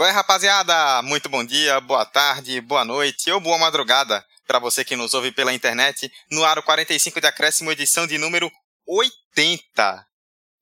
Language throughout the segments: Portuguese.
Qual é, rapaziada? Muito bom dia, boa tarde, boa noite ou boa madrugada para você que nos ouve pela internet no Aro 45 de Acréscimo, edição de número 80.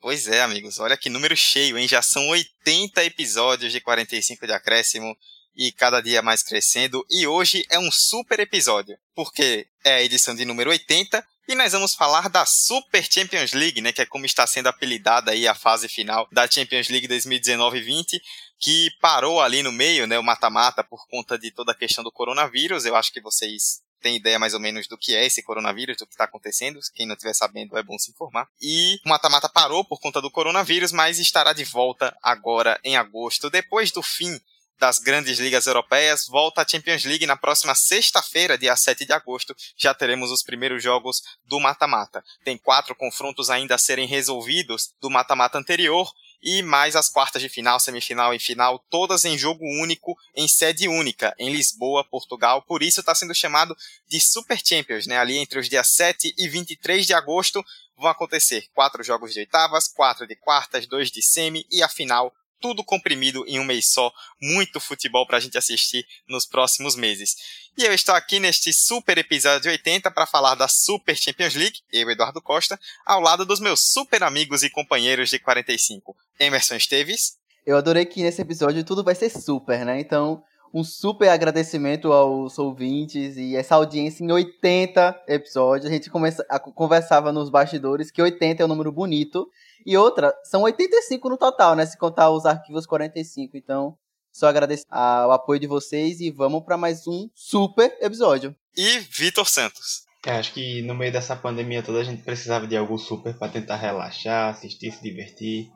Pois é, amigos, olha que número cheio, hein? Já são 80 episódios de 45 de Acréscimo e cada dia mais crescendo. E hoje é um super episódio, porque é a edição de número 80 e nós vamos falar da Super Champions League, né, que é como está sendo apelidada aí a fase final da Champions League 2019-20, que parou ali no meio, né, o mata-mata por conta de toda a questão do coronavírus. Eu acho que vocês têm ideia mais ou menos do que é esse coronavírus, do que está acontecendo. Quem não estiver sabendo é bom se informar. E o mata-mata parou por conta do coronavírus, mas estará de volta agora em agosto, depois do fim das grandes ligas europeias volta à Champions League na próxima sexta-feira, dia 7 de agosto. Já teremos os primeiros jogos do mata-mata. Tem quatro confrontos ainda a serem resolvidos do mata-mata anterior e mais as quartas de final, semifinal e final, todas em jogo único, em sede única, em Lisboa, Portugal. Por isso está sendo chamado de Super Champions, né? Ali entre os dias 7 e 23 de agosto vão acontecer quatro jogos de oitavas, quatro de quartas, dois de semi e a final tudo comprimido em um mês só, muito futebol para a gente assistir nos próximos meses. E eu estou aqui neste super episódio 80 para falar da Super Champions League, eu, Eduardo Costa, ao lado dos meus super amigos e companheiros de 45, Emerson Esteves. Eu adorei que nesse episódio tudo vai ser super, né? Então, um super agradecimento aos ouvintes e essa audiência em 80 episódios. A gente começa, a, conversava nos bastidores que 80 é um número bonito. E outra, são 85 no total, né? Se contar os arquivos 45. Então, só agradecer o apoio de vocês e vamos para mais um super episódio. E Vitor Santos. Eu acho que no meio dessa pandemia toda a gente precisava de algo super para tentar relaxar, assistir, se divertir.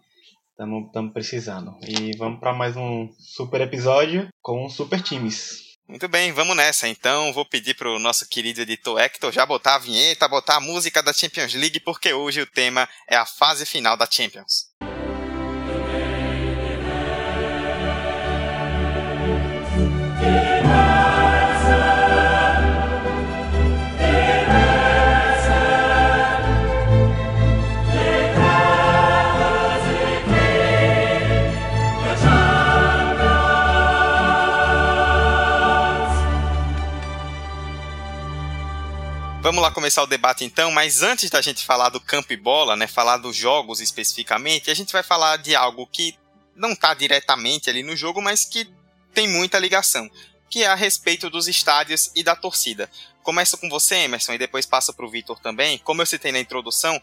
Estamos precisando. E vamos para mais um super episódio com super times. Muito bem, vamos nessa. Então, vou pedir para o nosso querido editor Hector já botar a vinheta, botar a música da Champions League, porque hoje o tema é a fase final da Champions. Vamos lá começar o debate então, mas antes da gente falar do campo e bola, né, falar dos jogos especificamente, a gente vai falar de algo que não está diretamente ali no jogo, mas que tem muita ligação, que é a respeito dos estádios e da torcida. Começo com você, Emerson, e depois passo para o Vitor também. Como eu citei na introdução,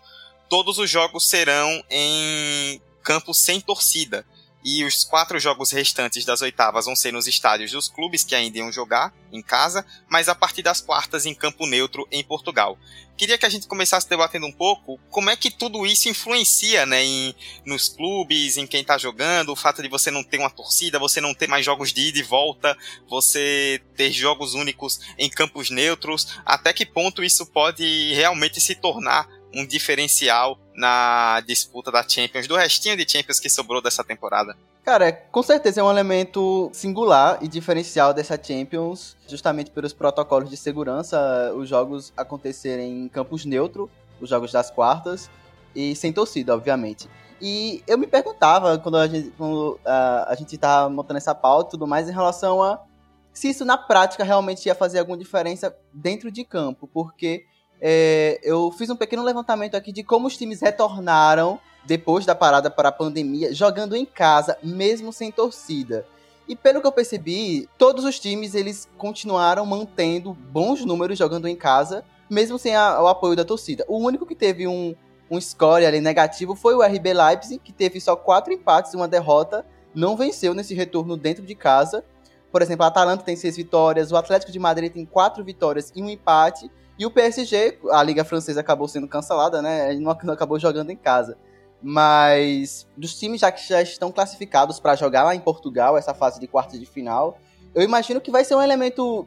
todos os jogos serão em campos sem torcida. E os quatro jogos restantes das oitavas vão ser nos estádios dos clubes que ainda iam jogar em casa, mas a partir das quartas em campo neutro em Portugal. Queria que a gente começasse debatendo um pouco como é que tudo isso influencia né, em, nos clubes, em quem está jogando, o fato de você não ter uma torcida, você não ter mais jogos de ida e volta, você ter jogos únicos em campos neutros, até que ponto isso pode realmente se tornar um diferencial na disputa da Champions, do restinho de Champions que sobrou dessa temporada? Cara, com certeza é um elemento singular e diferencial dessa Champions, justamente pelos protocolos de segurança, os jogos acontecerem em campos neutro, os jogos das quartas, e sem torcida, obviamente. E eu me perguntava, quando a gente, quando, uh, a gente tava montando essa pauta e tudo mais, em relação a se isso na prática realmente ia fazer alguma diferença dentro de campo, porque é, eu fiz um pequeno levantamento aqui de como os times retornaram depois da parada para a pandemia, jogando em casa, mesmo sem torcida. E pelo que eu percebi, todos os times eles continuaram mantendo bons números jogando em casa, mesmo sem a, o apoio da torcida. O único que teve um, um score ali negativo foi o RB Leipzig, que teve só quatro empates e uma derrota, não venceu nesse retorno dentro de casa. Por exemplo, a Atalanta tem seis vitórias, o Atlético de Madrid tem quatro vitórias e um empate, e o PSG, a Liga Francesa acabou sendo cancelada, né? Não, acabou jogando em casa. Mas dos times já que já estão classificados para jogar lá em Portugal, essa fase de quartas de final, eu imagino que vai ser um elemento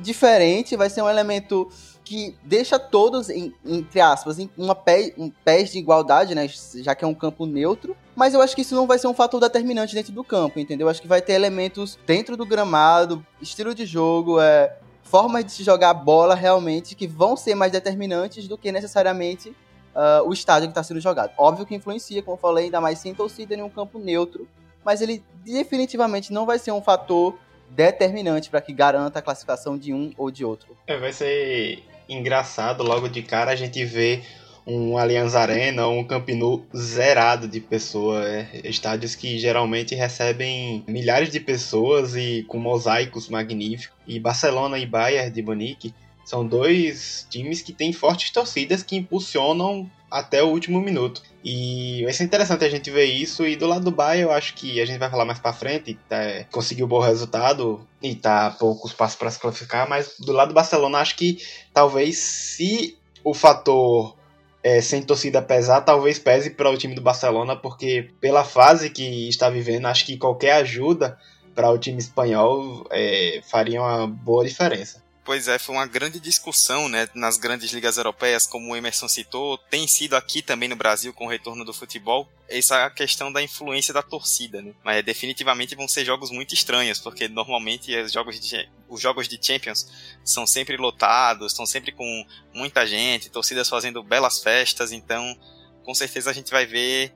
diferente, vai ser um elemento que deixa todos, em, entre aspas, em uma pé, um pés de igualdade, né? Já que é um campo neutro. Mas eu acho que isso não vai ser um fator determinante dentro do campo, entendeu? Eu acho que vai ter elementos dentro do gramado, estilo de jogo, é, formas de se jogar bola realmente que vão ser mais determinantes do que necessariamente uh, o estádio que está sendo jogado. Óbvio que influencia, como eu falei, ainda mais sem torcida em um campo neutro, mas ele definitivamente não vai ser um fator determinante para que garanta a classificação de um ou de outro. É, vai ser engraçado logo de cara a gente ver um Allianz Arena ou um Camp zerado de pessoas. É, estádios que geralmente recebem milhares de pessoas e com mosaicos magníficos. E Barcelona e Bayern de Munique são dois times que têm fortes torcidas que impulsionam até o último minuto. E vai ser interessante a gente ver isso. E do lado do Bayern, eu acho que a gente vai falar mais pra frente. Tá, conseguiu um bom resultado e tá poucos passos para se classificar. Mas do lado do Barcelona, acho que talvez se o fator é, sem torcida pesar, talvez pese para o time do Barcelona, porque pela fase que está vivendo, acho que qualquer ajuda para o time espanhol é, faria uma boa diferença. Pois é, foi uma grande discussão né, nas grandes ligas europeias, como o Emerson citou, tem sido aqui também no Brasil com o retorno do futebol, essa questão da influência da torcida. Né? Mas definitivamente vão ser jogos muito estranhos, porque normalmente os jogos de, os jogos de Champions são sempre lotados, estão sempre com muita gente, torcidas fazendo belas festas, então com certeza a gente vai ver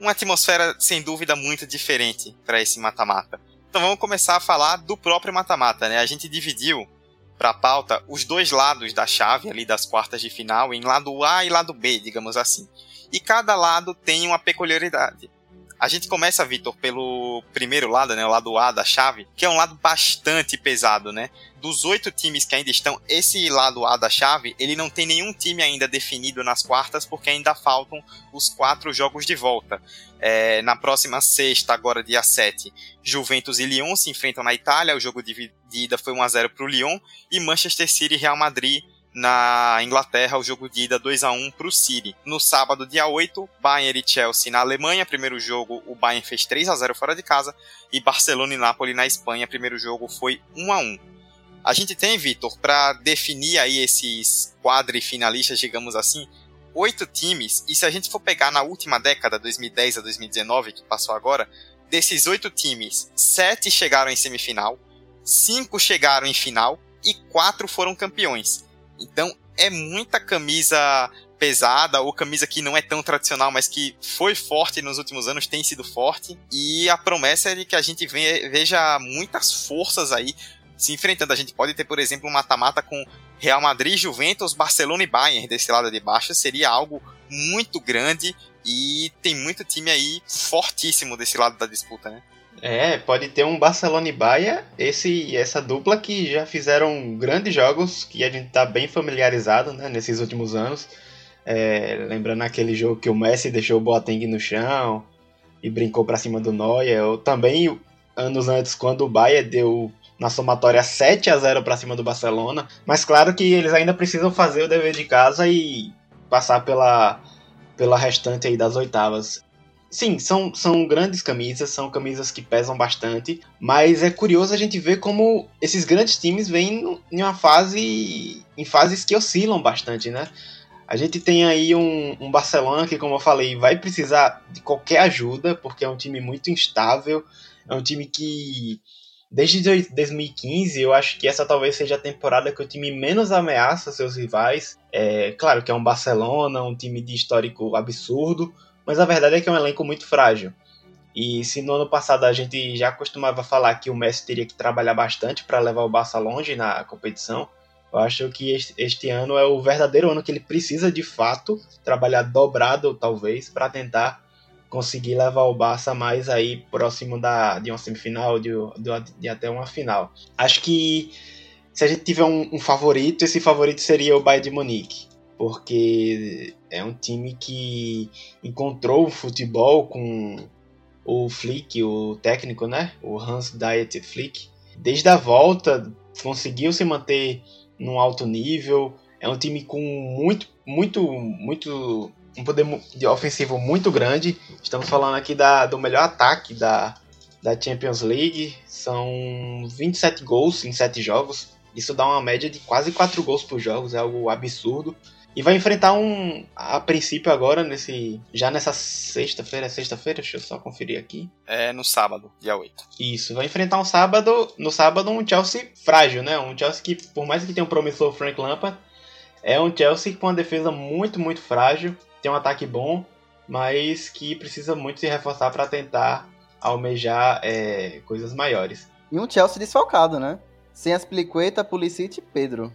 uma atmosfera sem dúvida muito diferente para esse mata-mata. Então vamos começar a falar do próprio mata-mata, né? A gente dividiu para a pauta os dois lados da chave ali das quartas de final em lado A e lado B, digamos assim. E cada lado tem uma peculiaridade. A gente começa, Vitor, pelo primeiro lado, né, o lado A da chave, que é um lado bastante pesado, né? Dos oito times que ainda estão, esse lado A da chave, ele não tem nenhum time ainda definido nas quartas, porque ainda faltam os quatro jogos de volta. É, na próxima sexta, agora dia 7, Juventus e Lyon se enfrentam na Itália, o jogo de ida foi 1x0 para o Lyon, e Manchester City e Real Madrid na Inglaterra, o jogo de ida 2 a 1 para o City. No sábado, dia 8, Bayern e Chelsea na Alemanha. Primeiro jogo, o Bayern fez 3 a 0 fora de casa. E Barcelona e Napoli na Espanha. Primeiro jogo foi 1 a 1 A gente tem, Vitor, para definir aí esses quadrifinalistas, digamos assim, oito times. E se a gente for pegar na última década, 2010 a 2019, que passou agora, desses oito times, sete chegaram em semifinal, cinco chegaram em final e quatro foram campeões. Então é muita camisa pesada ou camisa que não é tão tradicional, mas que foi forte nos últimos anos, tem sido forte. E a promessa é de que a gente veja muitas forças aí se enfrentando. A gente pode ter, por exemplo, um mata-mata com Real Madrid, Juventus, Barcelona e Bayern desse lado de baixo. Seria algo muito grande e tem muito time aí fortíssimo desse lado da disputa, né? É, pode ter um Barcelona e Bahia, esse essa dupla que já fizeram grandes jogos que a gente tá bem familiarizado, né, nesses últimos anos. É, lembrando aquele jogo que o Messi deixou o Boateng no chão e brincou para cima do Neuer, ou também anos antes quando o Bahia deu na somatória 7 a 0 para cima do Barcelona, mas claro que eles ainda precisam fazer o dever de casa e passar pela pela restante aí das oitavas. Sim, são, são grandes camisas, são camisas que pesam bastante, mas é curioso a gente ver como esses grandes times vêm em uma fase. em fases que oscilam bastante, né? A gente tem aí um, um Barcelona que, como eu falei, vai precisar de qualquer ajuda, porque é um time muito instável, é um time que Desde 2015, eu acho que essa talvez seja a temporada que o time menos ameaça seus rivais. É claro que é um Barcelona, um time de histórico absurdo, mas a verdade é que é um elenco muito frágil. E se no ano passado a gente já costumava falar que o Messi teria que trabalhar bastante para levar o Barça longe na competição, eu acho que este, ano é o verdadeiro ano que ele precisa de fato trabalhar dobrado, talvez, para tentar conseguir levar o Barça mais aí próximo da, de uma semifinal, de, de, de até uma final. Acho que se a gente tiver um, um, favorito, esse favorito seria o Bayern de Munique, porque é um time que encontrou o futebol com o Flick, o técnico, né? O Hans Diet Flick. Desde a volta, conseguiu se manter num alto nível. É um time com muito, muito, muito um poder de ofensivo muito grande. Estamos falando aqui da, do melhor ataque da, da Champions League. São 27 gols em 7 jogos. Isso dá uma média de quase 4 gols por jogo, é algo absurdo. E vai enfrentar um. A princípio, agora, nesse. Já nessa sexta-feira. É sexta-feira? Deixa eu só conferir aqui. É no sábado, dia 8. Isso. Vai enfrentar um sábado. No sábado, um Chelsea frágil, né? Um Chelsea que, por mais que tenha um promissor Frank Lampard, é um Chelsea com uma defesa muito, muito frágil. Tem um ataque bom, mas que precisa muito se reforçar para tentar almejar é, coisas maiores. E um Chelsea desfalcado, né? Sem as Pliqueta, Pulisic e Pedro.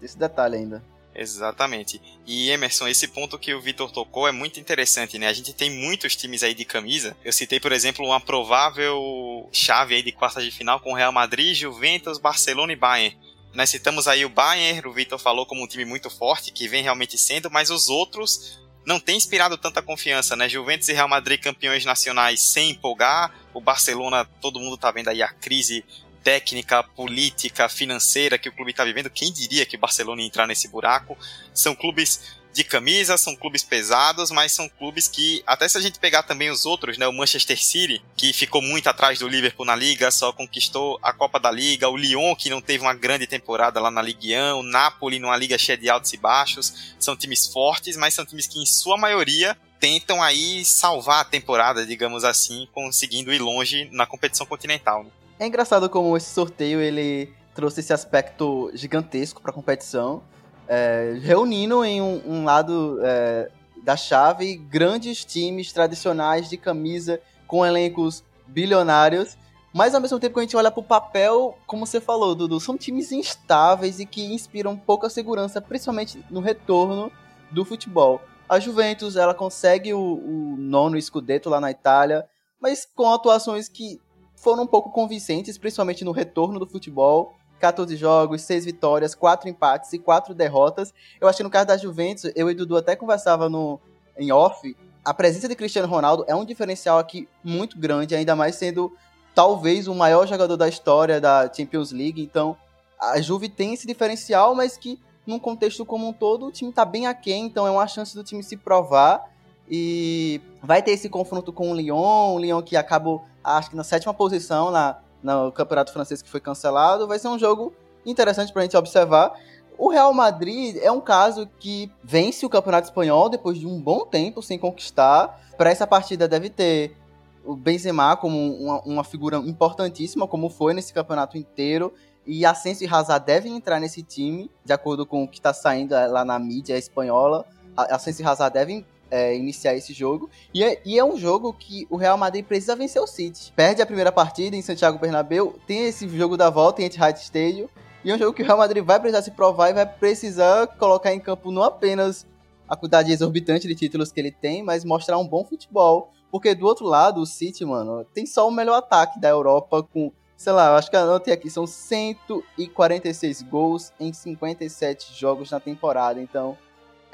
Esse detalhe ainda. Exatamente. E Emerson, esse ponto que o Vitor tocou é muito interessante, né? A gente tem muitos times aí de camisa. Eu citei, por exemplo, uma provável chave aí de quartas de final com Real Madrid, Juventus, Barcelona e Bayern. Nós citamos aí o Bayern, o Vitor falou como um time muito forte, que vem realmente sendo, mas os outros não têm inspirado tanta confiança, né? Juventus e Real Madrid campeões nacionais sem empolgar, o Barcelona, todo mundo tá vendo aí a crise técnica, política, financeira que o clube está vivendo. Quem diria que o Barcelona ia entrar nesse buraco? São clubes de camisa, são clubes pesados, mas são clubes que, até se a gente pegar também os outros, né, o Manchester City, que ficou muito atrás do Liverpool na Liga, só conquistou a Copa da Liga, o Lyon, que não teve uma grande temporada lá na Ligue 1, o Napoli numa liga cheia de altos e baixos, são times fortes, mas são times que, em sua maioria, tentam aí salvar a temporada, digamos assim, conseguindo ir longe na competição continental. Né? É engraçado como esse sorteio ele trouxe esse aspecto gigantesco para a competição, é, reunindo em um, um lado é, da chave grandes times tradicionais de camisa com elencos bilionários, mas ao mesmo tempo que a gente olha para o papel, como você falou, Dudu, são times instáveis e que inspiram pouca segurança, principalmente no retorno do futebol. A Juventus ela consegue o, o nono escudeto lá na Itália, mas com atuações que foram um pouco convincentes, principalmente no retorno do futebol. 14 jogos, 6 vitórias, 4 empates e 4 derrotas. Eu acho que no caso da Juventus, eu e Dudu até conversava no, em off, a presença de Cristiano Ronaldo é um diferencial aqui muito grande, ainda mais sendo talvez o maior jogador da história da Champions League. Então, a Juve tem esse diferencial, mas que num contexto como um todo, o time tá bem aquém, então é uma chance do time se provar. E vai ter esse confronto com o Lyon, o Lyon que acabou, acho que na sétima posição na, no campeonato francês que foi cancelado. Vai ser um jogo interessante para a gente observar. O Real Madrid é um caso que vence o campeonato espanhol depois de um bom tempo sem conquistar. Para essa partida deve ter o Benzema como uma, uma, figura importantíssima, como foi nesse campeonato inteiro. E Asensio e Hazard devem entrar nesse time, de acordo com o que está saindo lá na mídia espanhola. Asensio e Hazard devem é, iniciar esse jogo. E é, e é, um jogo que o Real Madrid precisa vencer o City. Perde a primeira partida em Santiago Bernabéu, tem esse jogo da volta em Etihad Stadium, e é um jogo que o Real Madrid vai precisar se provar e vai precisar colocar em campo não apenas a quantidade exorbitante de títulos que ele tem, mas mostrar um bom futebol. Porque do outro lado, o City, mano, tem só o melhor ataque da Europa com, sei lá, acho que eu anotei aqui, são 146 gols em 57 jogos na temporada. Então,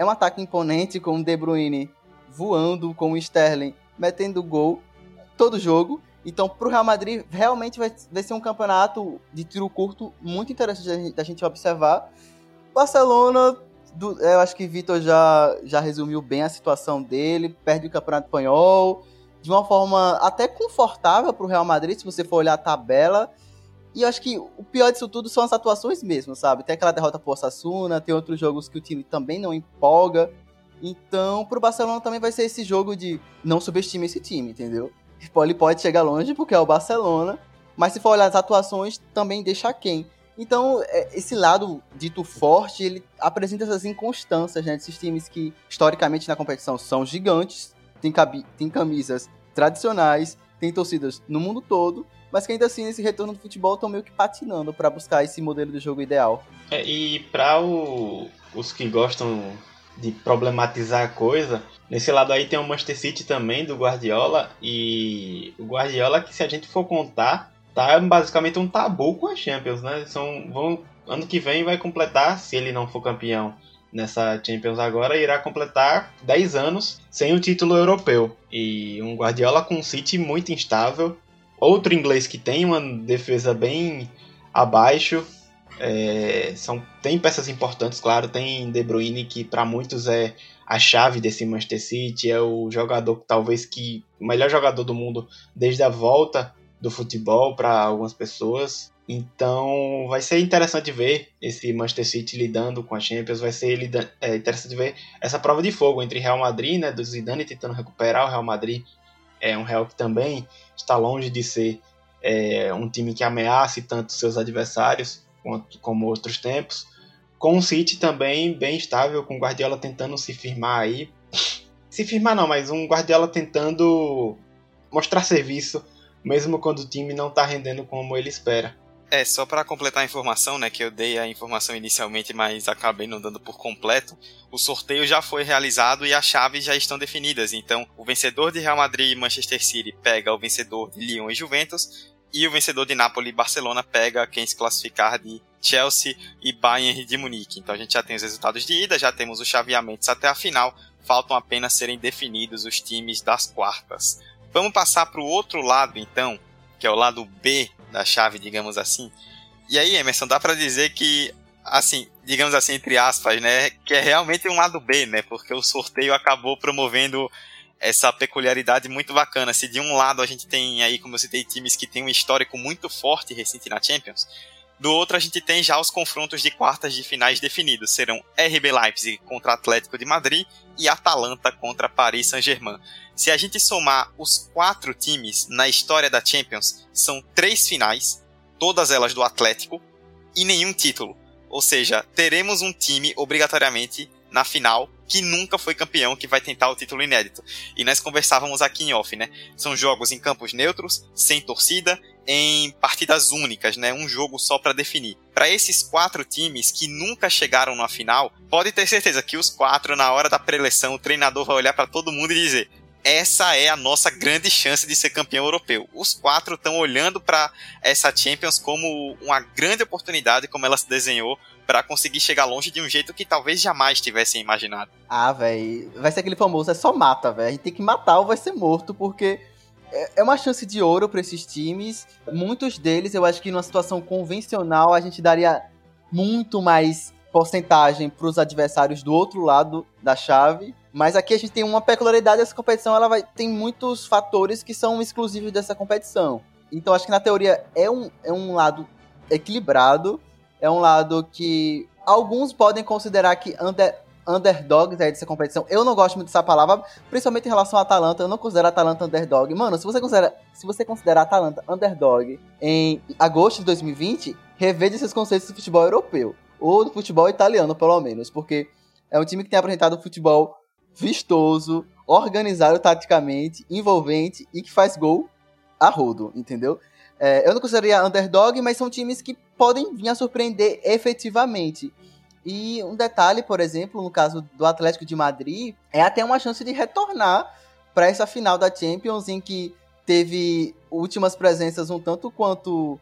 é um ataque imponente com o De Bruyne voando, com o Sterling metendo gol todo jogo. Então, para o Real Madrid, realmente vai, vai, ser um campeonato de tiro curto muito interessante da gente observar. Barcelona, do, eu acho que Vitor já, já resumiu bem a situação dele, perde o campeonato espanhol de uma forma até confortável para o Real Madrid, se você for olhar a tabela. E eu acho que o pior disso tudo são as atuações mesmo, sabe? Tem aquela derrota pro Osasuna, tem outros jogos que o time também não empolga. Então, pro Barcelona também vai ser esse jogo de não subestime esse time, entendeu? Ele pode chegar longe porque é o Barcelona, mas se for olhar as atuações, também deixa quem. Então, é, esse lado dito forte, ele apresenta essas inconstâncias, né? Desses times que, historicamente, na competição são gigantes, tem, tem camisas tradicionais, tem torcidas no mundo todo, mas que ainda assim nesse retorno do futebol estão meio que patinando para buscar esse modelo de jogo ideal. É, e para os que gostam de problematizar a coisa, nesse lado aí tem o Manchester City também do Guardiola e o Guardiola que se a gente for contar tá basicamente um tabu com a Champions, né? São vão ano que vem vai completar, se ele não for campeão nessa Champions agora, irá completar 10 anos sem o título europeu. E um Guardiola com um City muito instável, Outro inglês que tem uma defesa bem abaixo. É, são, tem peças importantes, claro. Tem De Bruyne, que para muitos é a chave desse Manchester City. É o jogador, talvez, que melhor jogador do mundo desde a volta do futebol para algumas pessoas. Então vai ser interessante ver esse Manchester City lidando com a Champions, vai ser é, interessante ver essa prova de fogo entre Real Madrid, né, do Zidane tentando recuperar o Real Madrid é um Real que também está longe de ser é, um time que ameace tanto seus adversários quanto como outros tempos. Com o City também bem estável, com o Guardiola tentando se firmar aí. Se firmar não, mas um Guardiola tentando mostrar serviço mesmo quando o time não tá rendendo como ele espera. É, só para completar a informação, né, que eu dei a informação inicialmente, mas acabei não dando por completo, o sorteio já foi realizado e as chaves já estão definidas. Então, o vencedor de Real Madrid e Manchester City pega o vencedor de Lyon e Juventus, e o vencedor de Napoli e Barcelona pega quem se classificar de Chelsea e Bayern de Munique. Então a gente já tem os resultados de ida, já temos os chaveamentos até a final, faltam apenas serem definidos os times das quartas. Vamos passar para o outro lado então, que é o lado B da chave, digamos assim. E aí, Emerson, dá para dizer que, assim, digamos assim, entre aspas, né, que é realmente um lado B, né, porque o sorteio acabou promovendo essa peculiaridade muito bacana. Se de um lado a gente tem aí, como eu citei, times que têm um histórico muito forte recente na Champions, do outro a gente tem já os confrontos de quartas de finais definidos. Serão RB Leipzig contra Atlético de Madrid e Atalanta contra Paris Saint-Germain. Se a gente somar os quatro times na história da Champions, são três finais, todas elas do Atlético, e nenhum título. Ou seja, teremos um time obrigatoriamente na final que nunca foi campeão, que vai tentar o título inédito. E nós conversávamos aqui em off, né? São jogos em campos neutros, sem torcida, em partidas únicas, né? Um jogo só para definir. Para esses quatro times que nunca chegaram na final, pode ter certeza que os quatro, na hora da preleção, o treinador vai olhar para todo mundo e dizer: essa é a nossa grande chance de ser campeão europeu. Os quatro estão olhando para essa Champions como uma grande oportunidade, como ela se desenhou para conseguir chegar longe de um jeito que talvez jamais tivessem imaginado. Ah, velho, vai ser aquele famoso, é só mata, velho. A gente tem que matar ou vai ser morto, porque é, é uma chance de ouro para esses times. Muitos deles, eu acho que numa situação convencional, a gente daria muito mais porcentagem para os adversários do outro lado da chave. Mas aqui a gente tem uma peculiaridade dessa competição, ela vai tem muitos fatores que são exclusivos dessa competição. Então acho que na teoria é um, é um lado equilibrado, é um lado que alguns podem considerar que under, underdogs é dessa competição. Eu não gosto muito dessa palavra, principalmente em relação à Atalanta. Eu não considero a Atalanta underdog. Mano, se você considera, se você considera a Atalanta underdog em agosto de 2020, reveja esses conceitos do futebol europeu. Ou do futebol italiano, pelo menos. Porque é um time que tem apresentado um futebol vistoso, organizado taticamente, envolvente e que faz gol a rodo, entendeu? É, eu não consideraria underdog, mas são times que podem vir a surpreender efetivamente. E um detalhe, por exemplo, no caso do Atlético de Madrid, é até uma chance de retornar para essa final da Champions, em que teve últimas presenças um tanto quanto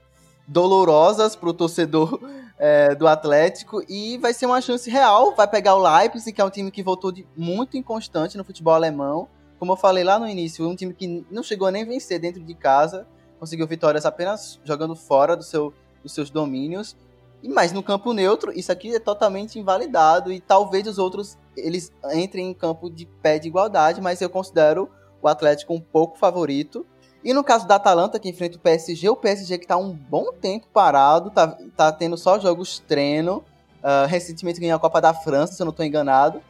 dolorosas para o torcedor é, do Atlético e vai ser uma chance real. Vai pegar o Leipzig, que é um time que voltou de muito inconstante no futebol alemão. Como eu falei lá no início, um time que não chegou a nem vencer dentro de casa conseguiu vitórias apenas jogando fora do seu, dos seus domínios. Mas no campo neutro, isso aqui é totalmente invalidado e talvez os outros eles entrem em campo de pé de igualdade, mas eu considero o Atlético um pouco favorito. E no caso da Atalanta, que enfrenta o PSG, o PSG que está um bom tempo parado, tá, tá tendo só jogos treino. Uh, recentemente ganhou a Copa da França, se eu não estou enganado.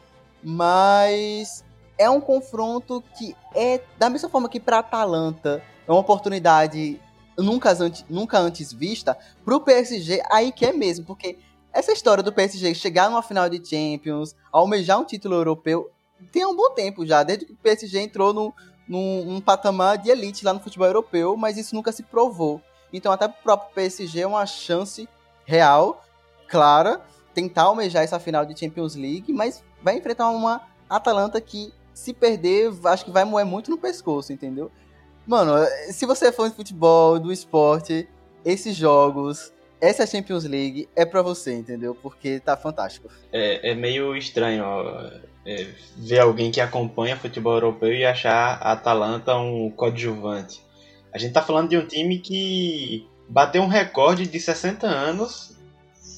Mas é um confronto que é da mesma forma que para a Atalanta é uma oportunidade nunca, antes, nunca antes vista pro PSG, aí que é mesmo, porque essa história do PSG chegar numa final de Champions, almejar um título europeu, tem um bom tempo já, desde que o PSG entrou num, num patamar de elite lá no futebol europeu, mas isso nunca se provou. Então até pro próprio PSG é uma chance real, clara, tentar almejar essa final de Champions League, mas vai enfrentar uma Atalanta que se perder, acho que vai moer muito no pescoço, entendeu? Mano, se você é fã de futebol, do esporte, esses jogos, essa Champions League é para você, entendeu? Porque tá fantástico. É, é meio estranho ó, é, ver alguém que acompanha futebol europeu e achar a Atalanta um coadjuvante. A gente tá falando de um time que bateu um recorde de 60 anos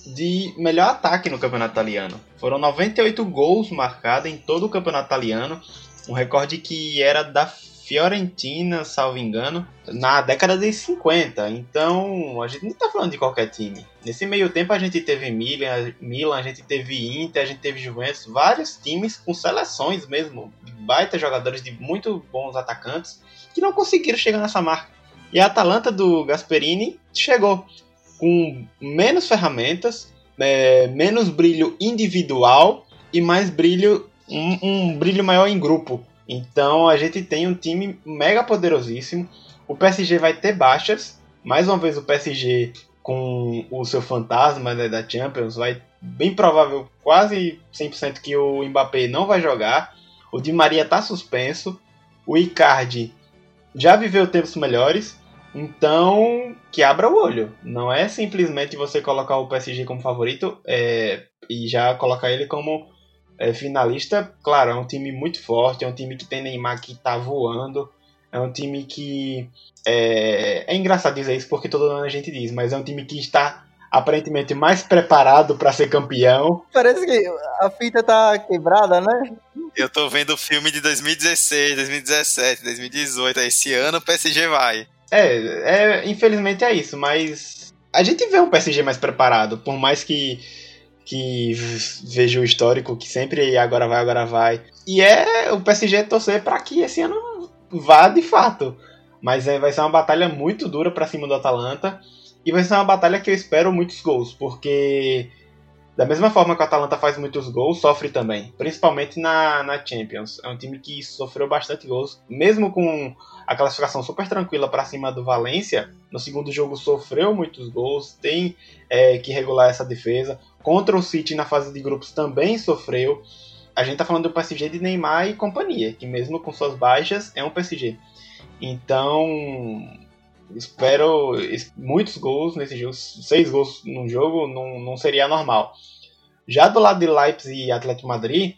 de melhor ataque no campeonato italiano. Foram 98 gols marcados em todo o campeonato italiano, um recorde que era da Fiorentina, salvo engano, na década de 50. Então, a gente não está falando de qualquer time. Nesse meio tempo, a gente teve Milan, Milan, a gente teve Inter, a gente teve Juventus, vários times com seleções mesmo, baita jogadores de muito bons atacantes, que não conseguiram chegar nessa marca. E a Atalanta do Gasperini chegou com menos ferramentas, é, menos brilho individual e mais brilho, um, um brilho maior em grupo. Então a gente tem um time mega poderosíssimo. O PSG vai ter baixas. Mais uma vez o PSG com o seu fantasma né, da Champions, vai bem provável, quase 100% que o Mbappé não vai jogar. O Di Maria está suspenso. O Icardi já viveu tempos melhores. Então, que abra o olho. Não é simplesmente você colocar o PSG como favorito é, e já colocar ele como é, finalista. Claro, é um time muito forte, é um time que tem Neymar que tá voando, é um time que. É, é engraçado dizer isso porque todo ano a gente diz, mas é um time que está aparentemente mais preparado para ser campeão. Parece que a fita tá quebrada, né? Eu tô vendo o filme de 2016, 2017, 2018. Esse ano o PSG vai. É, é, infelizmente é isso, mas a gente vê um PSG mais preparado, por mais que que veja o histórico que sempre agora vai, agora vai. E é o PSG torcer para que esse ano vá de fato. Mas é, vai ser uma batalha muito dura para cima do Atalanta. E vai ser uma batalha que eu espero muitos gols, porque da mesma forma que o Atalanta faz muitos gols, sofre também, principalmente na, na Champions. É um time que sofreu bastante gols, mesmo com a classificação super tranquila para cima do Valência. No segundo jogo sofreu muitos gols, tem é, que regular essa defesa. Contra o City na fase de grupos também sofreu. A gente tá falando do PSG de Neymar e companhia, que mesmo com suas baixas é um PSG. Então, espero muitos gols nesse jogo. Seis gols num jogo não, não seria normal. Já do lado de Leipzig e Atlético Madrid,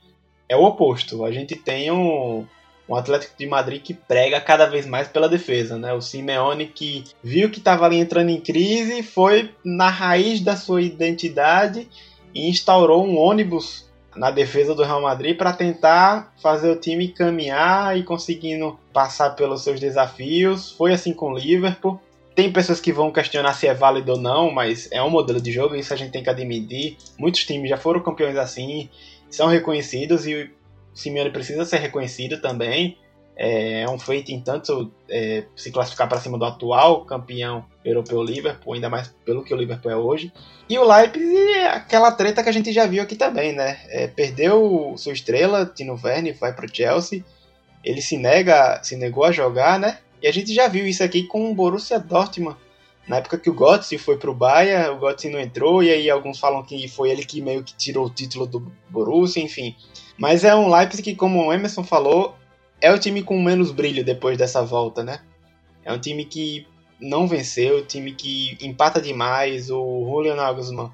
é o oposto. A gente tem um, um Atlético de Madrid que prega cada vez mais pela defesa, né? O Simeone que viu que estava ali entrando em crise, foi na raiz da sua identidade e instaurou um ônibus na defesa do Real Madrid para tentar fazer o time caminhar e conseguindo passar pelos seus desafios. Foi assim com o Liverpool. Tem pessoas que vão questionar se é válido ou não, mas é um modelo de jogo, isso a gente tem que admitir. Muitos times já foram campeões assim, são reconhecidos e o Simeone precisa ser reconhecido também. É, é um feito em tanto é, se classificar para cima do atual campeão europeu Liverpool, ainda mais pelo que o Liverpool é hoje. E o Leipzig é aquela treta que a gente já viu aqui também, né? É, perdeu sua estrela, Tino Werner, vai para o Chelsea. Ele se nega, se negou a jogar, né? E a gente já viu isso aqui com o Borussia Dortmund. Na época que o Götze foi pro Bayern, o Götze não entrou, e aí alguns falam que foi ele que meio que tirou o título do Borussia, enfim. Mas é um Leipzig que, como o Emerson falou, é o time com menos brilho depois dessa volta, né? É um time que não venceu, time que empata demais. O Julian Nagelsmann,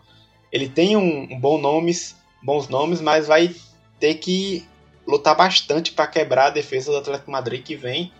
ele tem um, um bom nomes, bons nomes, mas vai ter que lutar bastante para quebrar a defesa do Atlético Madrid que vem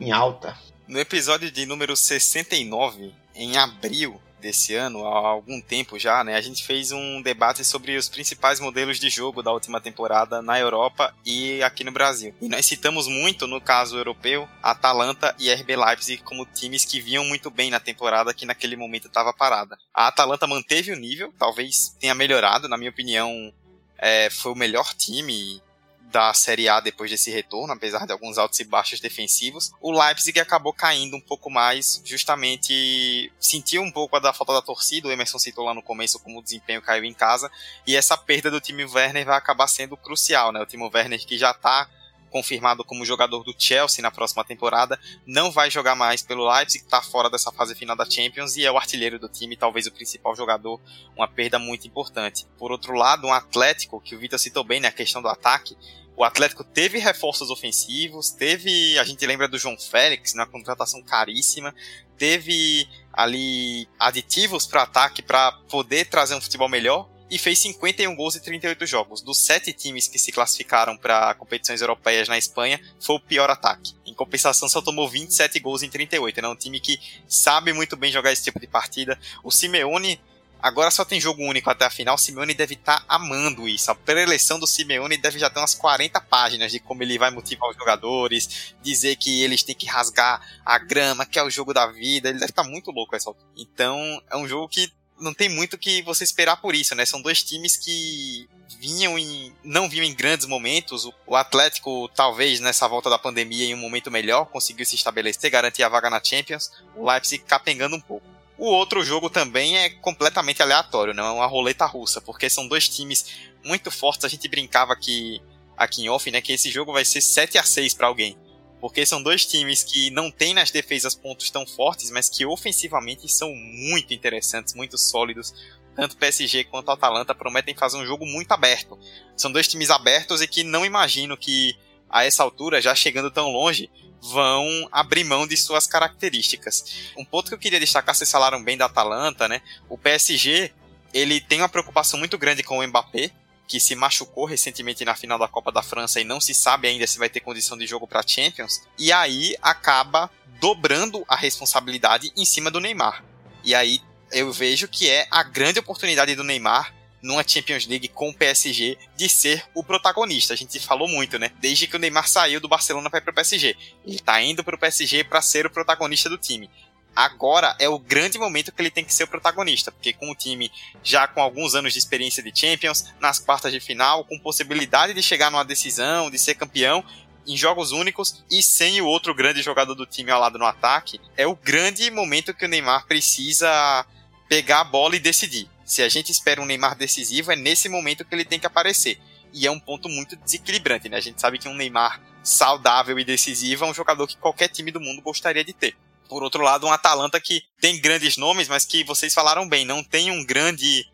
em alta. No episódio de número 69, em abril desse ano, há algum tempo já, né, a gente fez um debate sobre os principais modelos de jogo da última temporada na Europa e aqui no Brasil. E nós citamos muito, no caso europeu, Atalanta e RB Leipzig como times que vinham muito bem na temporada que naquele momento estava parada. A Atalanta manteve o nível, talvez tenha melhorado, na minha opinião, é, foi o melhor time da Série A depois desse retorno, apesar de alguns altos e baixos defensivos. O Leipzig acabou caindo um pouco mais, justamente sentiu um pouco a da falta da torcida, o Emerson citou lá no começo como o desempenho caiu em casa, e essa perda do time Werner vai acabar sendo crucial, né? O time Werner que já está confirmado como jogador do Chelsea na próxima temporada, não vai jogar mais pelo Leipzig, está fora dessa fase final da Champions e é o artilheiro do time, talvez o principal jogador, uma perda muito importante. Por outro lado, um Atlético, que o Vitor citou bem na né, questão do ataque, o Atlético teve reforços ofensivos, teve, a gente lembra do João Félix, na contratação caríssima, teve ali aditivos para ataque para poder trazer um futebol melhor e fez 51 gols em 38 jogos. Dos sete times que se classificaram para competições europeias na Espanha, foi o pior ataque. Em compensação, só tomou 27 gols em 38. É né? um time que sabe muito bem jogar esse tipo de partida. O Simeone Agora só tem jogo único até a final. O Simeone deve estar tá amando isso. A pré-eleição do Simeone deve já ter umas 40 páginas de como ele vai motivar os jogadores, dizer que eles têm que rasgar a grama, que é o jogo da vida. Ele deve estar tá muito louco essa. Então, é um jogo que não tem muito que você esperar por isso, né? São dois times que vinham em não vinham em grandes momentos. O Atlético talvez nessa volta da pandemia em um momento melhor conseguiu se estabelecer, garantir a vaga na Champions. O Leipzig capengando um pouco. O outro jogo também é completamente aleatório, não é uma roleta russa, porque são dois times muito fortes. A gente brincava aqui, aqui em off, né, que esse jogo vai ser 7 a 6 para alguém. Porque são dois times que não têm nas defesas pontos tão fortes, mas que ofensivamente são muito interessantes, muito sólidos. Tanto o PSG quanto o Atalanta prometem fazer um jogo muito aberto. São dois times abertos e que não imagino que, a essa altura, já chegando tão longe, vão abrir mão de suas características. Um ponto que eu queria destacar, vocês falaram bem da Atalanta, né? O PSG, ele tem uma preocupação muito grande com o Mbappé, que se machucou recentemente na final da Copa da França e não se sabe ainda se vai ter condição de jogo para Champions, e aí acaba dobrando a responsabilidade em cima do Neymar. E aí eu vejo que é a grande oportunidade do Neymar numa Champions League com o PSG de ser o protagonista. A gente falou muito, né? Desde que o Neymar saiu do Barcelona para ir pro PSG. Ele tá indo pro PSG para ser o protagonista do time agora é o grande momento que ele tem que ser o protagonista, porque com o time já com alguns anos de experiência de Champions, nas quartas de final, com possibilidade de chegar numa decisão, de ser campeão, em jogos únicos e sem o outro grande jogador do time ao lado no ataque, é o grande momento que o Neymar precisa pegar a bola e decidir. Se a gente espera um Neymar decisivo, é nesse momento que ele tem que aparecer. E é um ponto muito desequilibrante, né? A gente sabe que um Neymar saudável e decisivo é um jogador que qualquer time do mundo gostaria de ter. Por outro lado, um Atalanta que tem grandes nomes, mas que vocês falaram bem, não tem um grande.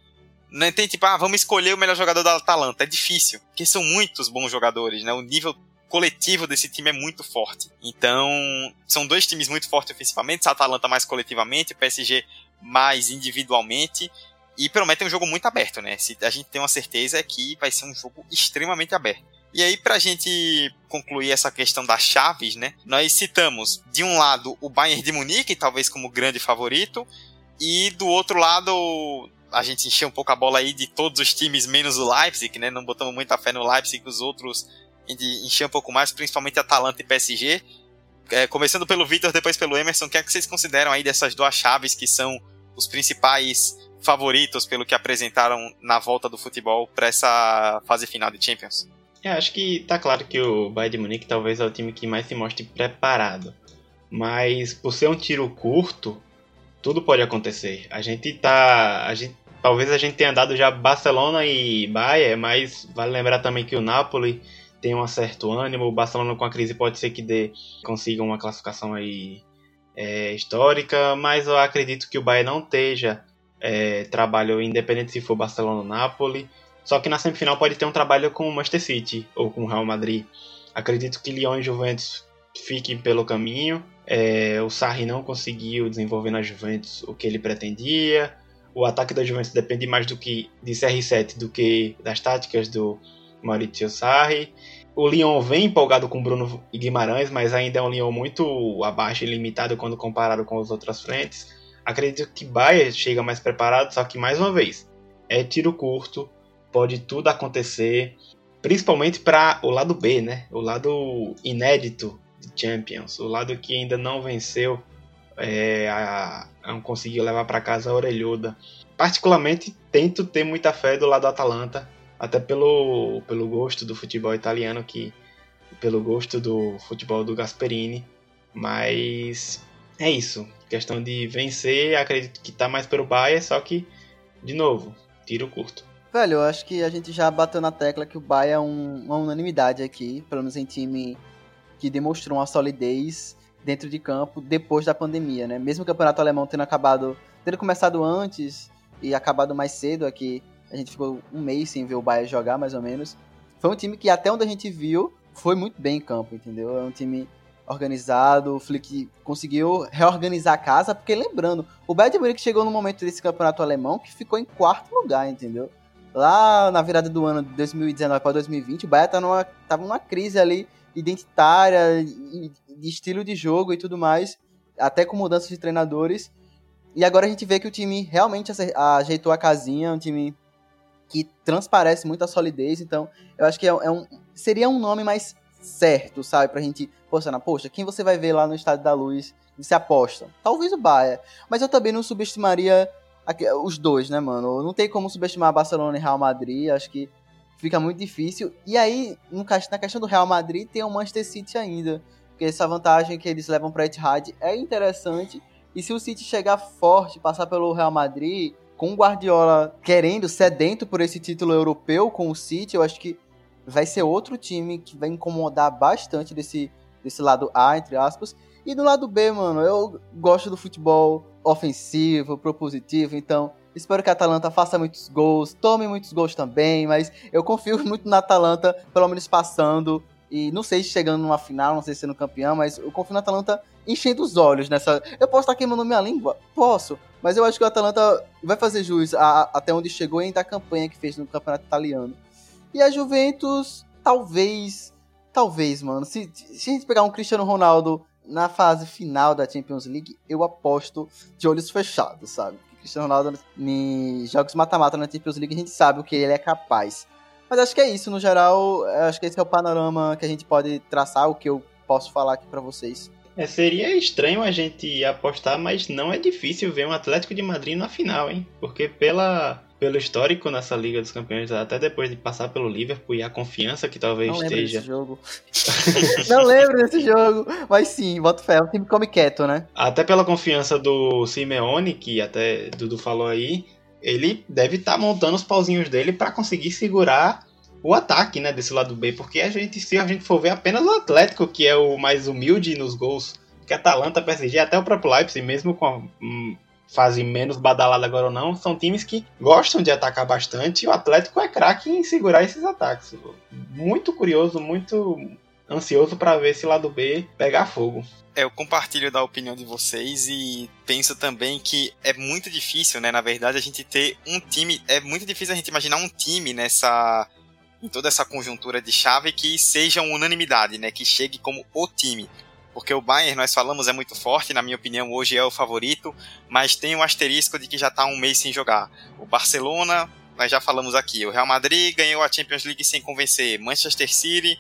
Não tem tipo, ah, vamos escolher o melhor jogador da Atalanta. É difícil, porque são muitos bons jogadores, né? O nível coletivo desse time é muito forte. Então, são dois times muito fortes ofensivamente, a Atalanta mais coletivamente, o PSG mais individualmente. E prometem um jogo muito aberto, né? Se a gente tem uma certeza é que vai ser um jogo extremamente aberto. E aí, pra gente concluir essa questão das chaves, né? Nós citamos, de um lado, o Bayern de Munique, talvez como grande favorito, e do outro lado, a gente encheu um pouco a bola aí de todos os times, menos o Leipzig, né? Não botamos muita fé no Leipzig, os outros a gente encheu um pouco mais, principalmente Atalanta e PSG. É, começando pelo Vitor, depois pelo Emerson, o que é que vocês consideram aí dessas duas chaves que são os principais favoritos pelo que apresentaram na volta do futebol para essa fase final de Champions? É, acho que tá claro que o Bayern de Munique talvez é o time que mais se mostre preparado. Mas por ser um tiro curto, tudo pode acontecer. A gente tá. A gente, talvez a gente tenha dado já Barcelona e Bayern, mas vale lembrar também que o Napoli tem um certo ânimo. O Barcelona com a crise pode ser que dê, consiga uma classificação aí é, histórica, mas eu acredito que o Bayern não esteja é, trabalho independente se for Barcelona ou Napoli. Só que na semifinal pode ter um trabalho com o Manchester City ou com o Real Madrid. Acredito que Lyon e Juventus fiquem pelo caminho. É, o Sarri não conseguiu desenvolver na Juventus o que ele pretendia. O ataque da Juventus depende mais do que de CR7 do que das táticas do Maurizio Sarri. O Lyon vem empolgado com Bruno Guimarães, mas ainda é um Lyon muito abaixo e limitado quando comparado com as outras frentes. Acredito que Bayern chega mais preparado, só que mais uma vez, é tiro curto, pode tudo acontecer, principalmente para o lado B, né? O lado inédito de Champions, o lado que ainda não venceu, é, a, não conseguiu levar para casa a orelhuda. Particularmente, tento ter muita fé do lado do Atalanta, até pelo, pelo gosto do futebol italiano, que pelo gosto do futebol do Gasperini, mas é isso. Questão de vencer, acredito que tá mais pelo Bayern, só que, de novo, tiro curto. Velho, eu acho que a gente já bateu na tecla que o Bahia é um, uma unanimidade aqui, pelo menos em time que demonstrou uma solidez dentro de campo depois da pandemia, né? Mesmo o campeonato alemão tendo acabado, tendo começado antes e acabado mais cedo aqui, a gente ficou um mês sem ver o Bahia jogar, mais ou menos. Foi um time que até onde a gente viu foi muito bem em campo, entendeu? É um time organizado, o Flick conseguiu reorganizar a casa, porque lembrando, o Bayern de Munique chegou no momento desse campeonato alemão que ficou em quarto lugar, entendeu? Lá na virada do ano de 2019 para 2020, o Bahia tá numa, tava numa crise ali identitária, de estilo de jogo e tudo mais, até com mudanças de treinadores. E agora a gente vê que o time realmente ajeitou a casinha, um time que transparece muito a solidez, então eu acho que é, é um, seria um nome mais certo, sabe, pra gente postar poxa, quem você vai ver lá no Estádio da Luz se aposta? Talvez o Bahia, mas eu também não subestimaria os dois, né, mano? Não tem como subestimar Barcelona e Real Madrid, acho que fica muito difícil. E aí, na questão do Real Madrid, tem o Manchester City ainda, porque essa vantagem que eles levam para Etihad é interessante. E se o City chegar forte, passar pelo Real Madrid, com o Guardiola querendo, sedento por esse título europeu com o City, eu acho que vai ser outro time que vai incomodar bastante desse desse lado A, entre aspas. E do lado B, mano, eu gosto do futebol ofensivo, propositivo, então espero que a Atalanta faça muitos gols, tome muitos gols também, mas eu confio muito na Atalanta, pelo menos passando. E não sei se chegando numa final, não sei se sendo campeão, mas eu confio na Atalanta enchendo os olhos nessa. Eu posso estar queimando minha língua? Posso. Mas eu acho que o Atalanta vai fazer jus a, até onde chegou e ainda a campanha que fez no campeonato italiano. E a Juventus, talvez. Talvez, mano. Se, se a gente pegar um Cristiano Ronaldo na fase final da Champions League, eu aposto de olhos fechados, sabe? Cristiano Ronaldo em jogos mata-mata na Champions League, a gente sabe o que ele é capaz. Mas acho que é isso, no geral, acho que esse é o panorama que a gente pode traçar, o que eu posso falar aqui para vocês. É, seria estranho a gente apostar, mas não é difícil ver um Atlético de Madrid na final, hein? Porque pela pelo histórico nessa Liga dos Campeões, até depois de passar pelo Liverpool e a confiança que talvez não esteja. Desse jogo. não lembro desse jogo, mas sim, boto fé, o time come quieto, né? Até pela confiança do Simeone, que até Dudu falou aí, ele deve estar tá montando os pauzinhos dele para conseguir segurar o ataque, né, desse lado B, porque a gente, se a gente for ver apenas o Atlético, que é o mais humilde nos gols, que Atalanta, PSG, até o próprio Leipzig, mesmo com a hum, fase menos badalada agora ou não, são times que gostam de atacar bastante e o Atlético é craque em segurar esses ataques. Muito curioso, muito ansioso para ver esse lado B pegar fogo. É, eu compartilho da opinião de vocês e penso também que é muito difícil, né? Na verdade, a gente ter um time. É muito difícil a gente imaginar um time nessa em toda essa conjuntura de chave que seja unanimidade, né? Que chegue como o time. Porque o Bayern, nós falamos, é muito forte, na minha opinião, hoje é o favorito, mas tem um asterisco de que já está um mês sem jogar. O Barcelona, nós já falamos aqui, o Real Madrid ganhou a Champions League sem convencer, Manchester City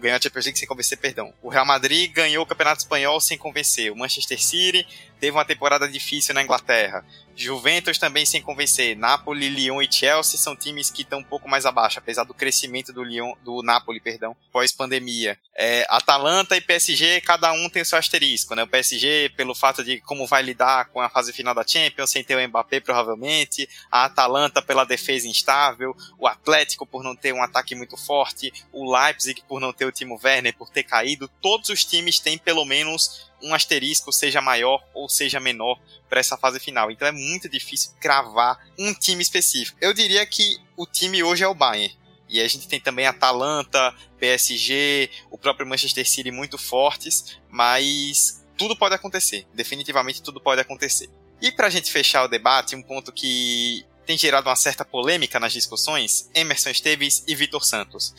ganhou a Champions League sem convencer, perdão. O Real Madrid ganhou o Campeonato Espanhol sem convencer. O Manchester City teve uma temporada difícil na Inglaterra. Juventus também sem convencer. Napoli, Lyon e Chelsea são times que estão um pouco mais abaixo, apesar do crescimento do Lyon, do Napoli, perdão, pós-pandemia. É, Atalanta e PSG, cada um tem seu asterisco, né? O PSG, pelo fato de como vai lidar com a fase final da Champions, sem ter o Mbappé, provavelmente. A Atalanta pela defesa instável. O Atlético por não ter um ataque muito forte. O Leipzig por não ter o Timo Werner, por ter caído. Todos os times têm pelo menos um asterisco, seja maior ou seja menor, para essa fase final. Então é muito difícil cravar um time específico. Eu diria que o time hoje é o Bayern. E a gente tem também Atalanta, PSG, o próprio Manchester City muito fortes, mas tudo pode acontecer. Definitivamente tudo pode acontecer. E para a gente fechar o debate, um ponto que tem gerado uma certa polêmica nas discussões, Emerson Esteves e Vitor Santos.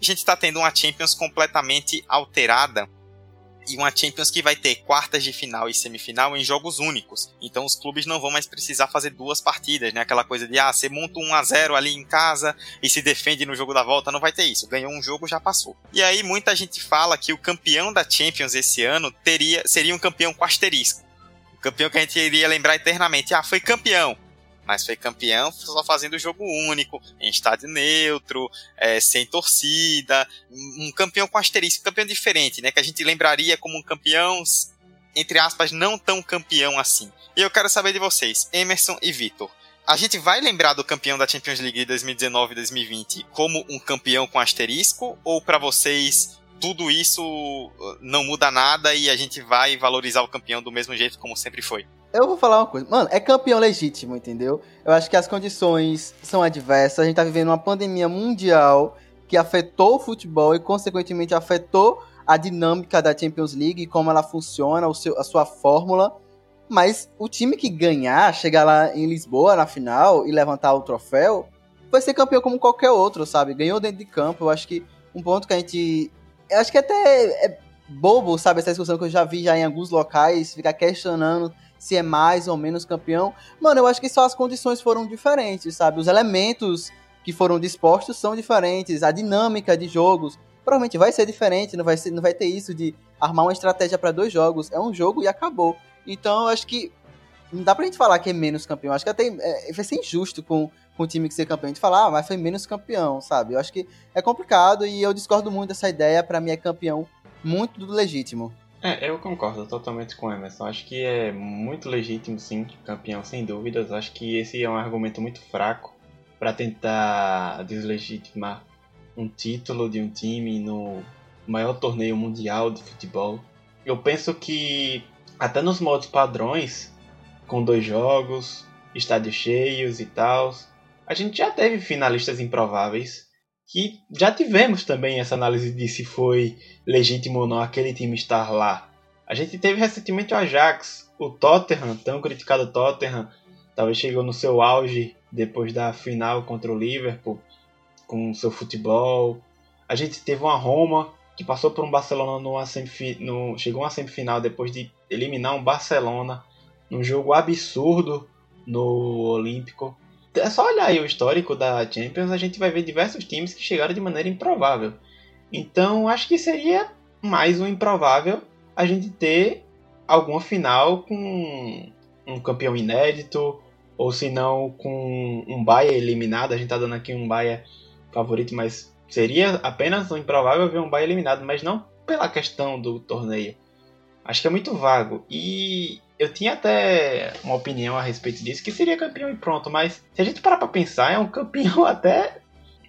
A gente está tendo uma Champions completamente alterada e uma Champions que vai ter quartas de final e semifinal em jogos únicos. Então os clubes não vão mais precisar fazer duas partidas, né? Aquela coisa de ah, você monta um a 0 ali em casa e se defende no jogo da volta, não vai ter isso. Ganhou um jogo, já passou. E aí muita gente fala que o campeão da Champions esse ano teria seria um campeão com asterisco. O campeão que a gente iria lembrar eternamente. Ah, foi campeão mas foi campeão só fazendo jogo único, em estádio neutro, é, sem torcida, um campeão com asterisco, um campeão diferente, né? Que a gente lembraria como um campeão, entre aspas, não tão campeão assim. E eu quero saber de vocês, Emerson e Vitor. A gente vai lembrar do campeão da Champions League de 2019 e 2020 como um campeão com asterisco? Ou para vocês tudo isso uh, não muda nada e a gente vai valorizar o campeão do mesmo jeito como sempre foi? Eu vou falar uma coisa. Mano, é campeão legítimo, entendeu? Eu acho que as condições são adversas. A gente tá vivendo uma pandemia mundial que afetou o futebol e, consequentemente, afetou a dinâmica da Champions League, como ela funciona, o seu, a sua fórmula. Mas o time que ganhar, chegar lá em Lisboa na final e levantar o troféu, vai ser campeão como qualquer outro, sabe? Ganhou dentro de campo. Eu acho que um ponto que a gente. Eu acho que até é bobo, sabe? Essa discussão que eu já vi já em alguns locais, ficar questionando se é mais ou menos campeão. Mano, eu acho que só as condições foram diferentes, sabe? Os elementos que foram dispostos são diferentes, a dinâmica de jogos provavelmente vai ser diferente, não vai, ser, não vai ter isso de armar uma estratégia para dois jogos. É um jogo e acabou. Então eu acho que não dá pra gente falar que é menos campeão. Acho que até é, vai ser injusto com, com o time que ser campeão. De falar, ah, mas foi menos campeão, sabe? Eu acho que é complicado e eu discordo muito dessa ideia. para mim é campeão muito legítimo. É, eu concordo totalmente com o Emerson. Acho que é muito legítimo, sim, campeão, sem dúvidas. Acho que esse é um argumento muito fraco para tentar deslegitimar um título de um time no, maior torneio mundial de futebol. Eu penso que até nos modos padrões, com dois jogos, estádios cheios e tal, a gente já teve finalistas improváveis que já tivemos também essa análise de se foi legítimo ou não aquele time estar lá. A gente teve recentemente o Ajax, o Tottenham, tão criticado Tottenham, talvez chegou no seu auge depois da final contra o Liverpool, com seu futebol. A gente teve uma Roma que passou por um Barcelona numa no, chegou a uma semifinal depois de eliminar um Barcelona num jogo absurdo no Olímpico. É só olhar aí o histórico da Champions, a gente vai ver diversos times que chegaram de maneira improvável. Então, acho que seria mais um improvável a gente ter alguma final com um campeão inédito, ou se não com um Bahia eliminado. A gente tá dando aqui um Bahia favorito, mas seria apenas um improvável ver um Bahia eliminado, mas não pela questão do torneio. Acho que é muito vago. E eu tinha até uma opinião a respeito disso, que seria campeão e pronto, mas se a gente parar pra pensar, é um campeão até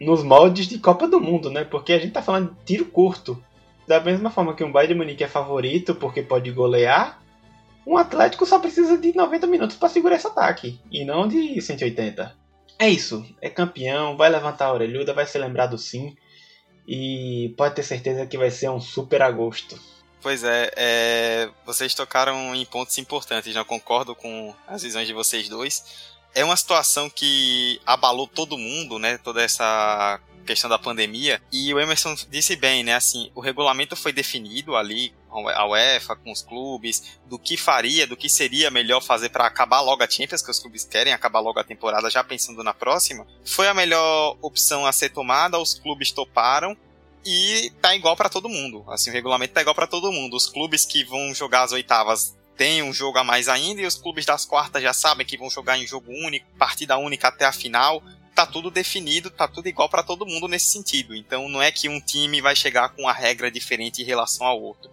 nos moldes de Copa do Mundo, né? Porque a gente tá falando de tiro curto. Da mesma forma que um Bayern de Munique é favorito porque pode golear, um Atlético só precisa de 90 minutos para segurar esse ataque, e não de 180. É isso, é campeão, vai levantar a orelhuda, vai ser lembrado sim, e pode ter certeza que vai ser um super agosto. Pois é, é, vocês tocaram em pontos importantes, já concordo com as visões de vocês dois. É uma situação que abalou todo mundo, né? Toda essa questão da pandemia. E o Emerson disse bem, né? Assim, o regulamento foi definido ali, a UEFA, com os clubes, do que faria, do que seria melhor fazer para acabar logo a Champions, que os clubes querem acabar logo a temporada já pensando na próxima. Foi a melhor opção a ser tomada, os clubes toparam e tá igual para todo mundo. Assim, o regulamento tá igual para todo mundo. Os clubes que vão jogar as oitavas têm um jogo a mais ainda e os clubes das quartas já sabem que vão jogar em jogo único, partida única até a final. Tá tudo definido, tá tudo igual para todo mundo nesse sentido. Então não é que um time vai chegar com uma regra diferente em relação ao outro.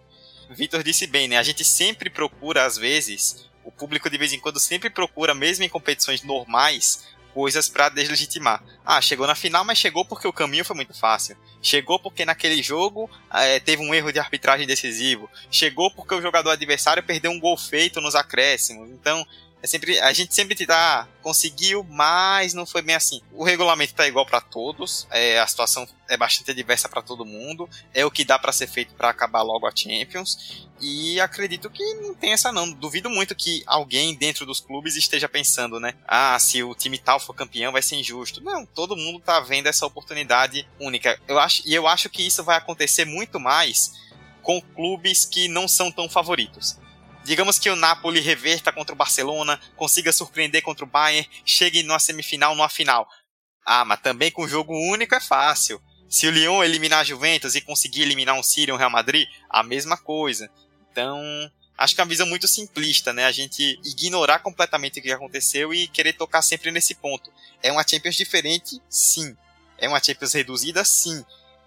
Vitor disse bem, né? A gente sempre procura às vezes, o público de vez em quando sempre procura, mesmo em competições normais, coisas para deslegitimar. Ah, chegou na final, mas chegou porque o caminho foi muito fácil. Chegou porque naquele jogo é, teve um erro de arbitragem decisivo. Chegou porque o jogador adversário perdeu um gol feito nos acréscimos. Então, é sempre, a gente sempre te dá, conseguiu, mas não foi bem assim. O regulamento tá igual para todos, é, a situação é bastante diversa para todo mundo, é o que dá para ser feito para acabar logo a Champions. E acredito que não tem essa não. Duvido muito que alguém dentro dos clubes esteja pensando, né? Ah, se o time tal for campeão vai ser injusto. Não, todo mundo tá vendo essa oportunidade única. Eu acho, e eu acho que isso vai acontecer muito mais com clubes que não são tão favoritos. Digamos que o Napoli reverta contra o Barcelona, consiga surpreender contra o Bayern, chegue numa semifinal, numa final. Ah, mas também com jogo único é fácil. Se o Lyon eliminar a Juventus e conseguir eliminar um City ou um Real Madrid, a mesma coisa. Então, acho que é uma visão muito simplista, né? A gente ignorar completamente o que aconteceu e querer tocar sempre nesse ponto. É uma Champions diferente? Sim. É uma Champions reduzida? Sim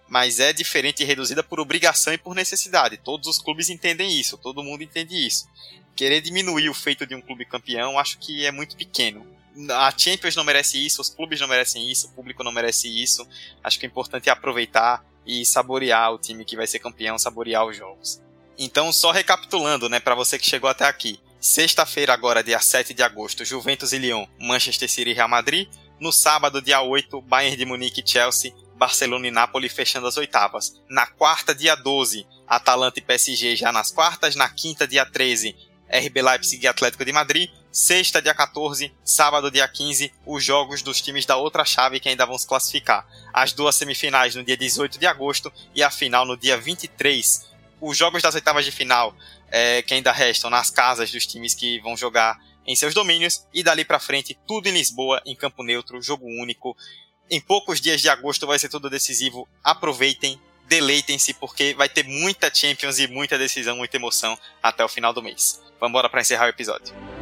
mas é diferente e reduzida por obrigação e por necessidade. Todos os clubes entendem isso, todo mundo entende isso. Querer diminuir o feito de um clube campeão, acho que é muito pequeno. A Champions não merece isso, os clubes não merecem isso, o público não merece isso. Acho que o importante é aproveitar e saborear o time que vai ser campeão, saborear os jogos. Então, só recapitulando, né, para você que chegou até aqui. Sexta-feira, agora, dia 7 de agosto, Juventus e Lyon, Manchester City e Real Madrid. No sábado, dia 8, Bayern de Munique e Chelsea, Barcelona e Napoli fechando as oitavas. Na quarta, dia 12, Atalanta e PSG já nas quartas. Na quinta, dia 13, RB Leipzig e Atlético de Madrid. Sexta, dia 14, sábado, dia 15, os jogos dos times da outra chave que ainda vão se classificar. As duas semifinais no dia 18 de agosto e a final no dia 23. Os jogos das oitavas de final é, que ainda restam nas casas dos times que vão jogar em seus domínios e dali para frente tudo em Lisboa, em campo neutro, jogo único em poucos dias de agosto vai ser tudo decisivo. Aproveitem, deleitem-se, porque vai ter muita Champions e muita decisão, muita emoção até o final do mês. Vamos embora para encerrar o episódio.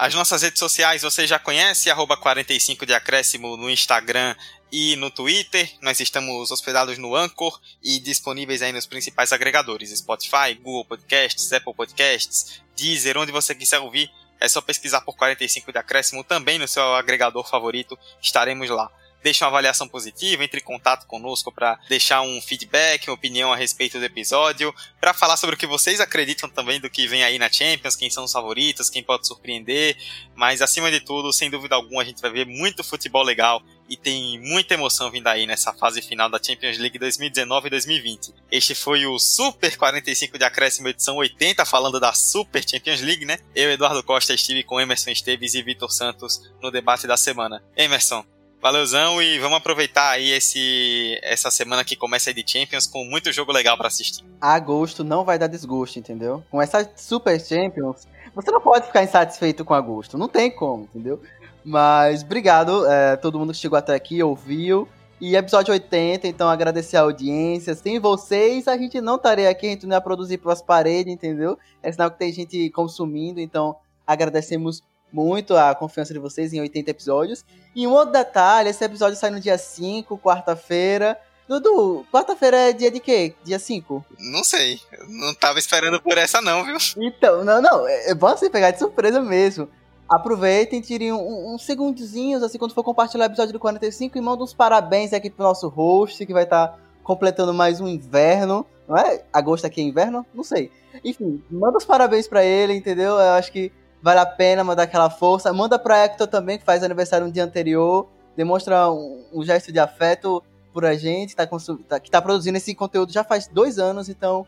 As nossas redes sociais você já conhece, arroba 45 de acréscimo no Instagram e no Twitter. Nós estamos hospedados no Anchor e disponíveis aí nos principais agregadores: Spotify, Google Podcasts, Apple Podcasts, Deezer, onde você quiser ouvir. É só pesquisar por 45 de acréscimo também no seu agregador favorito. Estaremos lá deixe uma avaliação positiva, entre em contato conosco para deixar um feedback, uma opinião a respeito do episódio, para falar sobre o que vocês acreditam também do que vem aí na Champions, quem são os favoritos, quem pode surpreender, mas acima de tudo, sem dúvida alguma, a gente vai ver muito futebol legal e tem muita emoção vindo aí nessa fase final da Champions League 2019 e 2020. Este foi o Super 45 de acréscimo edição 80, falando da Super Champions League, né? Eu, Eduardo Costa, estive com Emerson Esteves e Vitor Santos no debate da semana. Emerson, Valeuzão e vamos aproveitar aí esse, essa semana que começa aí de Champions com muito jogo legal para assistir. Agosto não vai dar desgosto, entendeu? Com essa Super Champions, você não pode ficar insatisfeito com agosto, não tem como, entendeu? Mas obrigado é, todo mundo que chegou até aqui, ouviu. E episódio 80, então agradecer a audiência. Sem vocês, a gente não estaria aqui, a gente não ia produzir pelas paredes, entendeu? É sinal que tem gente consumindo, então agradecemos muito a confiança de vocês em 80 episódios. E um outro detalhe, esse episódio sai no dia 5, quarta-feira. Dudu, quarta-feira é dia de quê? Dia 5? Não sei. Não tava esperando por essa não, viu? Então, não, não. É, é bom você pegar de surpresa mesmo. Aproveitem, tirem uns um, um segundinhos, assim, quando for compartilhar o episódio do 45 e mandem uns parabéns aqui pro nosso host, que vai estar tá completando mais um inverno. Não é? Agosto aqui é inverno? Não sei. Enfim, manda os parabéns para ele, entendeu? Eu acho que vale a pena mandar aquela força. Manda pra Hector também, que faz aniversário no dia anterior. Demonstra um, um gesto de afeto por a gente, tá, tá, que tá produzindo esse conteúdo já faz dois anos, então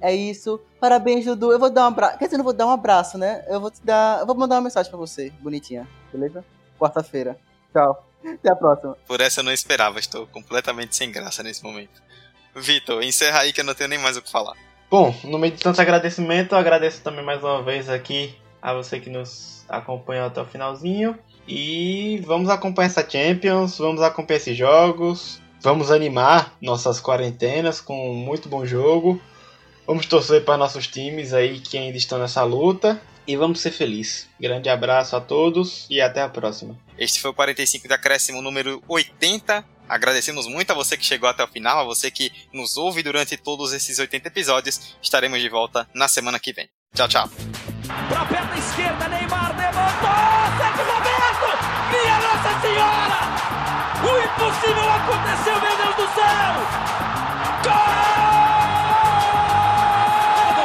é isso. Parabéns, Dudu. Eu vou dar um abraço. Quer dizer, não vou dar um abraço, né? Eu vou te dar. Eu vou mandar uma mensagem pra você, bonitinha. Beleza? Quarta-feira. Tchau. Até a próxima. Por essa eu não esperava, estou completamente sem graça nesse momento. Vitor, encerra aí que eu não tenho nem mais o que falar. Bom, no meio de tanto agradecimento, eu agradeço também mais uma vez aqui a você que nos acompanhou até o finalzinho. E vamos acompanhar essa Champions, vamos acompanhar esses jogos, vamos animar nossas quarentenas com muito bom jogo. Vamos torcer para nossos times aí que ainda estão nessa luta e vamos ser felizes. Grande abraço a todos e até a próxima. Este foi o 45 de acréscimo número 80. Agradecemos muito a você que chegou até o final, a você que nos ouve durante todos esses 80 episódios. Estaremos de volta na semana que vem. Tchau, tchau. Pra perna esquerda, Neymar levantou! Sérgio Roberto! Minha Nossa Senhora! O impossível aconteceu, meu Deus do céu! Gol!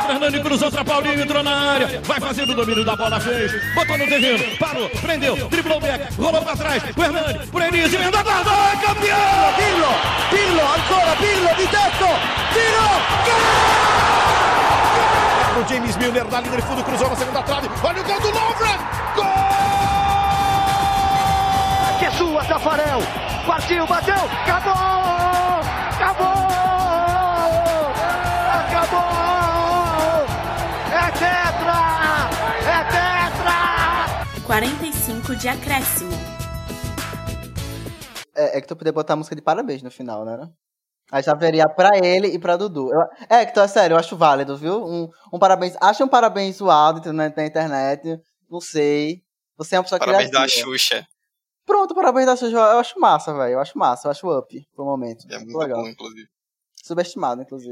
Fernando cruzou para Paulinho, entrou na área, vai fazendo o domínio da bola, fez, botou no terreno, parou, prendeu, driblou o back, rolou para trás, o Hernani, por Enis, emendou, guardou, é campeão! Pirlo, Pirlo, ancora, Pirlo, de teto, tiro, gol! O James Milner na linha de fundo, cruzou na segunda trave. Olha o gol do Lovren! Gol! Que é sua, Tafarel! Partiu, bateu, acabou! Acabou! Acabou! É tetra! É tetra! 45 de acréscimo. É, é que tu poder botar a música de parabéns no final, né? Aí já veria pra ele e pra Dudu. Eu, é, que então, é sério, eu acho válido, viu? Um, um parabéns. Acha um parabéns zoado na, na internet. Não sei. Você é uma pessoa parabéns criativa. Parabéns da Xuxa. Pronto, parabéns da Xuxa. Eu acho massa, velho. Eu acho massa. Eu acho up pro momento. É muito legal. bom, inclusive. Subestimado, inclusive.